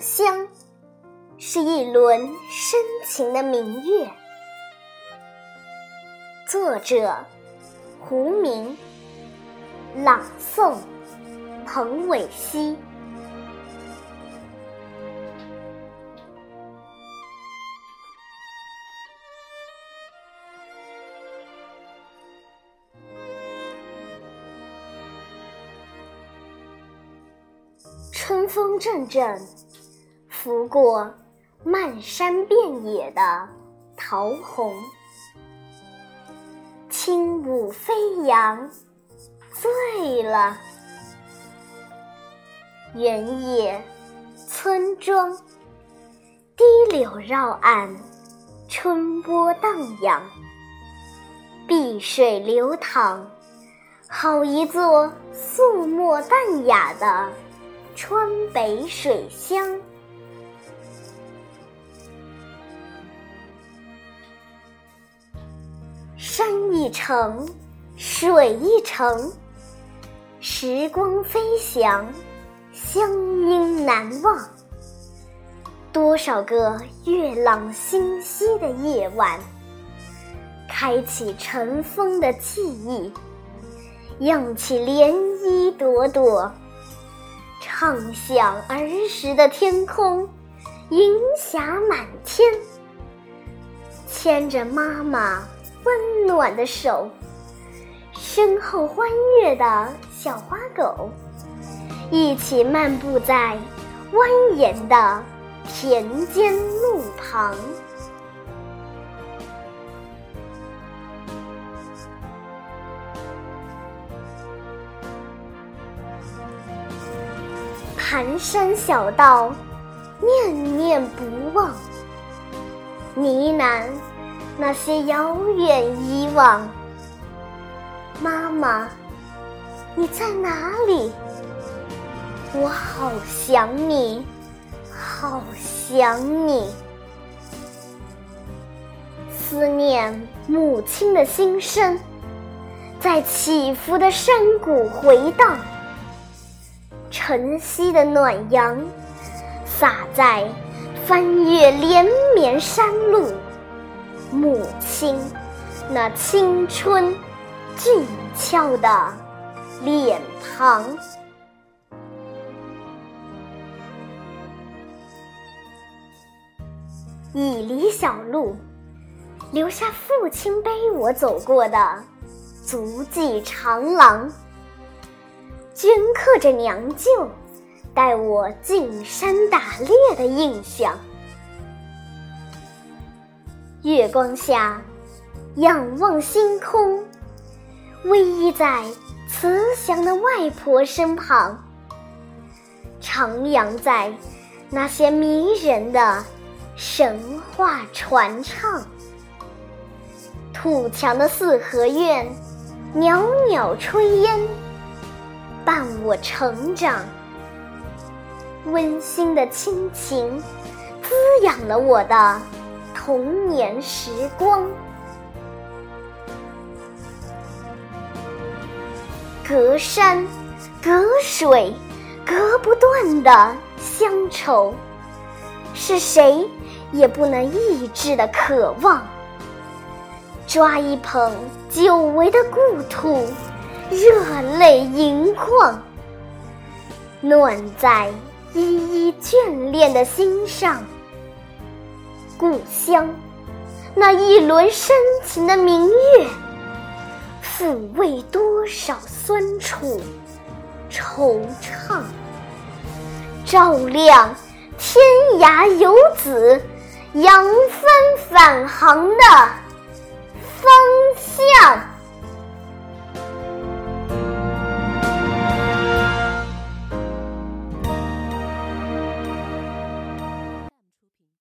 乡，是一轮深情的明月。作者：胡明，朗诵：彭伟熙。春风阵阵，拂过漫山遍野的桃红，轻舞飞扬，醉了。原野村庄，堤柳绕岸，春波荡漾，碧水流淌，好一座肃穆淡雅的。川北水乡，一程，水一程，时光飞翔，乡音难忘。多少个月朗星稀的夜晚，开启尘封的记忆，漾起涟漪朵朵。畅想儿时的天空，云霞满天。牵着妈妈温暖的手，身后欢悦的小花狗，一起漫步在蜿蜒的田间路旁。蹒跚小道，念念不忘。呢喃那些遥远以往。妈妈，你在哪里？我好想你，好想你。思念母亲的心声，在起伏的山谷回荡。晨曦的暖阳洒在翻越连绵山路，母亲那青春俊俏的脸庞。以离小路，留下父亲背我走过的足迹长廊。镌刻着娘舅带我进山打猎的印象。月光下，仰望星空，偎依在慈祥的外婆身旁，徜徉在那些迷人的神话传唱。土墙的四合院，袅袅炊烟。伴我成长，温馨的亲情滋养了我的童年时光。隔山、隔水、隔不断的乡愁，是谁也不能抑制的渴望。抓一捧久违的故土。热泪盈眶，暖在依依眷恋的心上。故乡，那一轮深情的明月，抚慰多少酸楚惆怅，照亮天涯游子扬帆返航的方向。